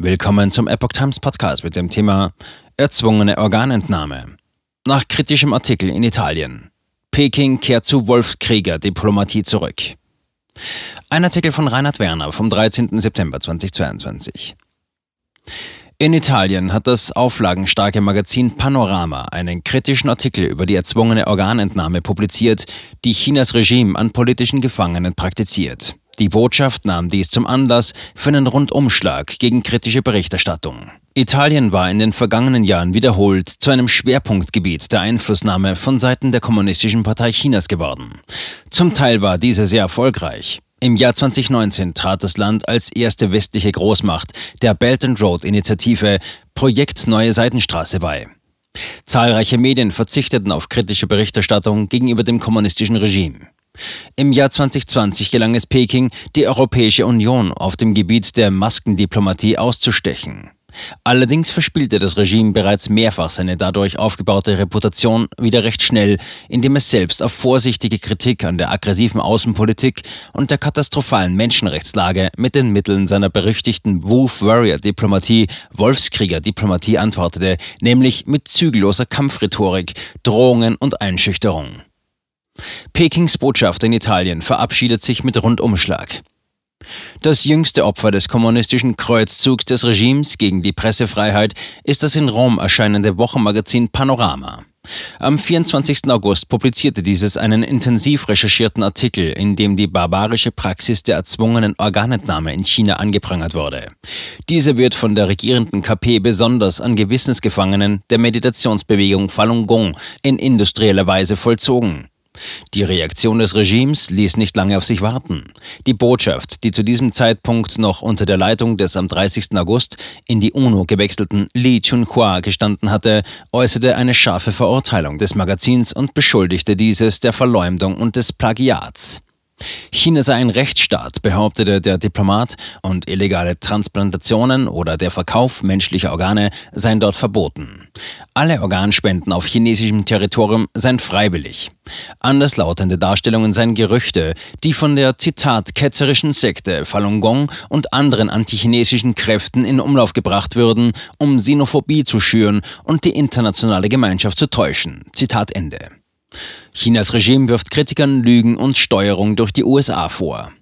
Willkommen zum Epoch Times Podcast mit dem Thema Erzwungene Organentnahme. Nach kritischem Artikel in Italien. Peking kehrt zu Wolfskrieger-Diplomatie zurück. Ein Artikel von Reinhard Werner vom 13. September 2022. In Italien hat das auflagenstarke Magazin Panorama einen kritischen Artikel über die erzwungene Organentnahme publiziert, die Chinas Regime an politischen Gefangenen praktiziert. Die Botschaft nahm dies zum Anlass für einen Rundumschlag gegen kritische Berichterstattung. Italien war in den vergangenen Jahren wiederholt zu einem Schwerpunktgebiet der Einflussnahme von Seiten der Kommunistischen Partei Chinas geworden. Zum Teil war diese sehr erfolgreich. Im Jahr 2019 trat das Land als erste westliche Großmacht der Belt and Road Initiative Projekt Neue Seitenstraße bei. Zahlreiche Medien verzichteten auf kritische Berichterstattung gegenüber dem kommunistischen Regime. Im Jahr 2020 gelang es Peking, die Europäische Union auf dem Gebiet der Maskendiplomatie auszustechen. Allerdings verspielte das Regime bereits mehrfach seine dadurch aufgebaute Reputation wieder recht schnell, indem es selbst auf vorsichtige Kritik an der aggressiven Außenpolitik und der katastrophalen Menschenrechtslage mit den Mitteln seiner berüchtigten Wolf Warrior Diplomatie, Wolfskrieger Diplomatie antwortete, nämlich mit zügelloser Kampfrhetorik, Drohungen und Einschüchterung. Pekings Botschafter in Italien verabschiedet sich mit Rundumschlag. Das jüngste Opfer des kommunistischen Kreuzzugs des Regimes gegen die Pressefreiheit ist das in Rom erscheinende Wochenmagazin Panorama. Am 24. August publizierte dieses einen intensiv recherchierten Artikel, in dem die barbarische Praxis der erzwungenen Organentnahme in China angeprangert wurde. Diese wird von der regierenden KP besonders an Gewissensgefangenen der Meditationsbewegung Falun Gong in industrieller Weise vollzogen. Die Reaktion des Regimes ließ nicht lange auf sich warten. Die Botschaft, die zu diesem Zeitpunkt noch unter der Leitung des am 30. August in die UNO gewechselten Li Chunhua gestanden hatte, äußerte eine scharfe Verurteilung des Magazins und beschuldigte dieses der Verleumdung und des Plagiats. China sei ein Rechtsstaat, behauptete der Diplomat, und illegale Transplantationen oder der Verkauf menschlicher Organe seien dort verboten. Alle Organspenden auf chinesischem Territorium seien freiwillig. Anderslautende Darstellungen seien Gerüchte, die von der Zitat ketzerischen Sekte Falun Gong und anderen antichinesischen Kräften in Umlauf gebracht würden, um Xenophobie zu schüren und die internationale Gemeinschaft zu täuschen. Zitat Ende. Chinas Regime wirft Kritikern Lügen und Steuerung durch die USA vor.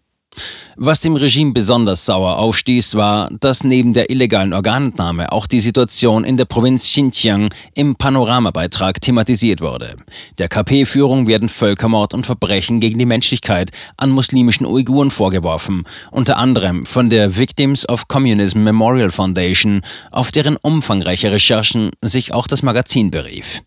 Was dem Regime besonders sauer aufstieß, war, dass neben der illegalen Organentnahme auch die Situation in der Provinz Xinjiang im Panoramabeitrag thematisiert wurde. Der KP-Führung werden Völkermord und Verbrechen gegen die Menschlichkeit an muslimischen Uiguren vorgeworfen, unter anderem von der Victims of Communism Memorial Foundation, auf deren umfangreiche Recherchen sich auch das Magazin berief.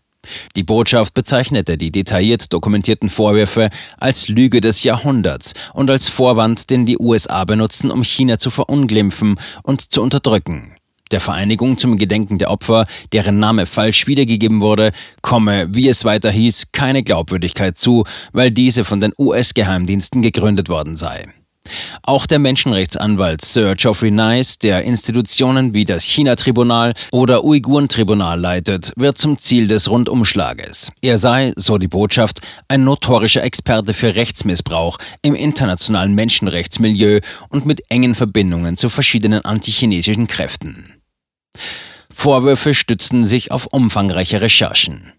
Die Botschaft bezeichnete die detailliert dokumentierten Vorwürfe als Lüge des Jahrhunderts und als Vorwand, den die USA benutzen, um China zu verunglimpfen und zu unterdrücken. Der Vereinigung zum Gedenken der Opfer, deren Name falsch wiedergegeben wurde, komme, wie es weiter hieß, keine Glaubwürdigkeit zu, weil diese von den US-Geheimdiensten gegründet worden sei. Auch der Menschenrechtsanwalt Sir Geoffrey Nice, der Institutionen wie das China-Tribunal oder Uiguren-Tribunal leitet, wird zum Ziel des Rundumschlages. Er sei, so die Botschaft, ein notorischer Experte für Rechtsmissbrauch im internationalen Menschenrechtsmilieu und mit engen Verbindungen zu verschiedenen antichinesischen Kräften. Vorwürfe stützen sich auf umfangreiche Recherchen.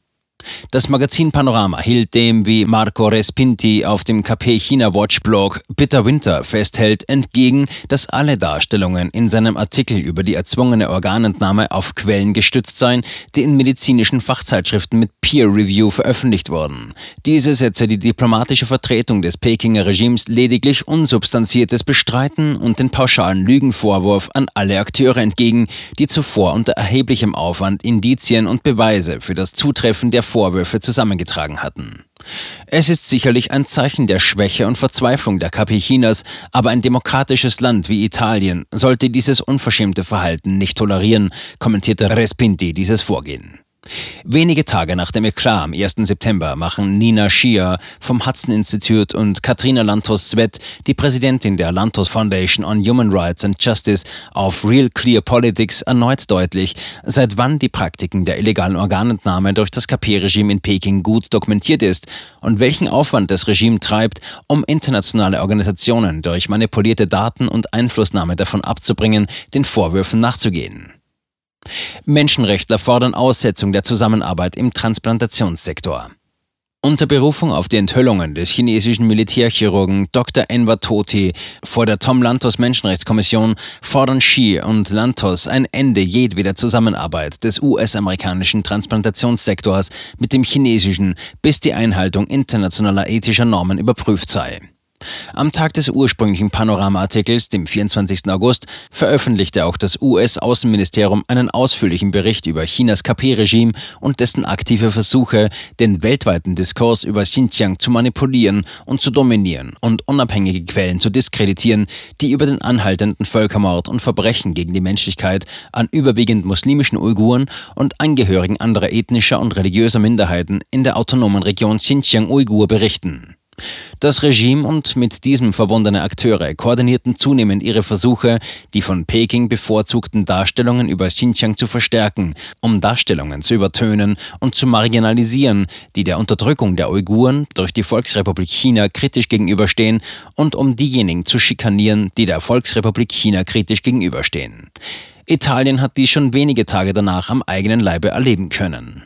Das Magazin Panorama hielt dem, wie Marco Respinti auf dem KP China Watch Blog Bitter Winter festhält, entgegen, dass alle Darstellungen in seinem Artikel über die erzwungene Organentnahme auf Quellen gestützt seien, die in medizinischen Fachzeitschriften mit Peer Review veröffentlicht wurden. Diese setze die diplomatische Vertretung des Pekinger Regimes lediglich unsubstanziertes Bestreiten und den pauschalen Lügenvorwurf an alle Akteure entgegen, die zuvor unter erheblichem Aufwand Indizien und Beweise für das Zutreffen der Vorwürfe zusammengetragen hatten. Es ist sicherlich ein Zeichen der Schwäche und Verzweiflung der KP Chinas, aber ein demokratisches Land wie Italien sollte dieses unverschämte Verhalten nicht tolerieren, kommentierte Respinti dieses Vorgehen. Wenige Tage nach dem Eklat am 1. September machen Nina Shia vom Hudson Institute und Katrina Lantos-Svet, die Präsidentin der Lantos Foundation on Human Rights and Justice, auf Real Clear Politics erneut deutlich, seit wann die Praktiken der illegalen Organentnahme durch das KP-Regime in Peking gut dokumentiert ist und welchen Aufwand das Regime treibt, um internationale Organisationen durch manipulierte Daten und Einflussnahme davon abzubringen, den Vorwürfen nachzugehen. Menschenrechtler fordern Aussetzung der Zusammenarbeit im Transplantationssektor. Unter Berufung auf die Enthüllungen des chinesischen Militärchirurgen Dr. Enver Toti vor der Tom Lantos Menschenrechtskommission fordern Xi und Lantos ein Ende jedweder Zusammenarbeit des US-amerikanischen Transplantationssektors mit dem chinesischen, bis die Einhaltung internationaler ethischer Normen überprüft sei. Am Tag des ursprünglichen Panorama-Artikels, dem 24. August, veröffentlichte auch das US-Außenministerium einen ausführlichen Bericht über Chinas KP-Regime und dessen aktive Versuche, den weltweiten Diskurs über Xinjiang zu manipulieren und zu dominieren und unabhängige Quellen zu diskreditieren, die über den anhaltenden Völkermord und Verbrechen gegen die Menschlichkeit an überwiegend muslimischen Uiguren und Angehörigen anderer ethnischer und religiöser Minderheiten in der autonomen Region Xinjiang-Uigur berichten. Das Regime und mit diesem verbundene Akteure koordinierten zunehmend ihre Versuche, die von Peking bevorzugten Darstellungen über Xinjiang zu verstärken, um Darstellungen zu übertönen und zu marginalisieren, die der Unterdrückung der Uiguren durch die Volksrepublik China kritisch gegenüberstehen und um diejenigen zu schikanieren, die der Volksrepublik China kritisch gegenüberstehen. Italien hat dies schon wenige Tage danach am eigenen Leibe erleben können.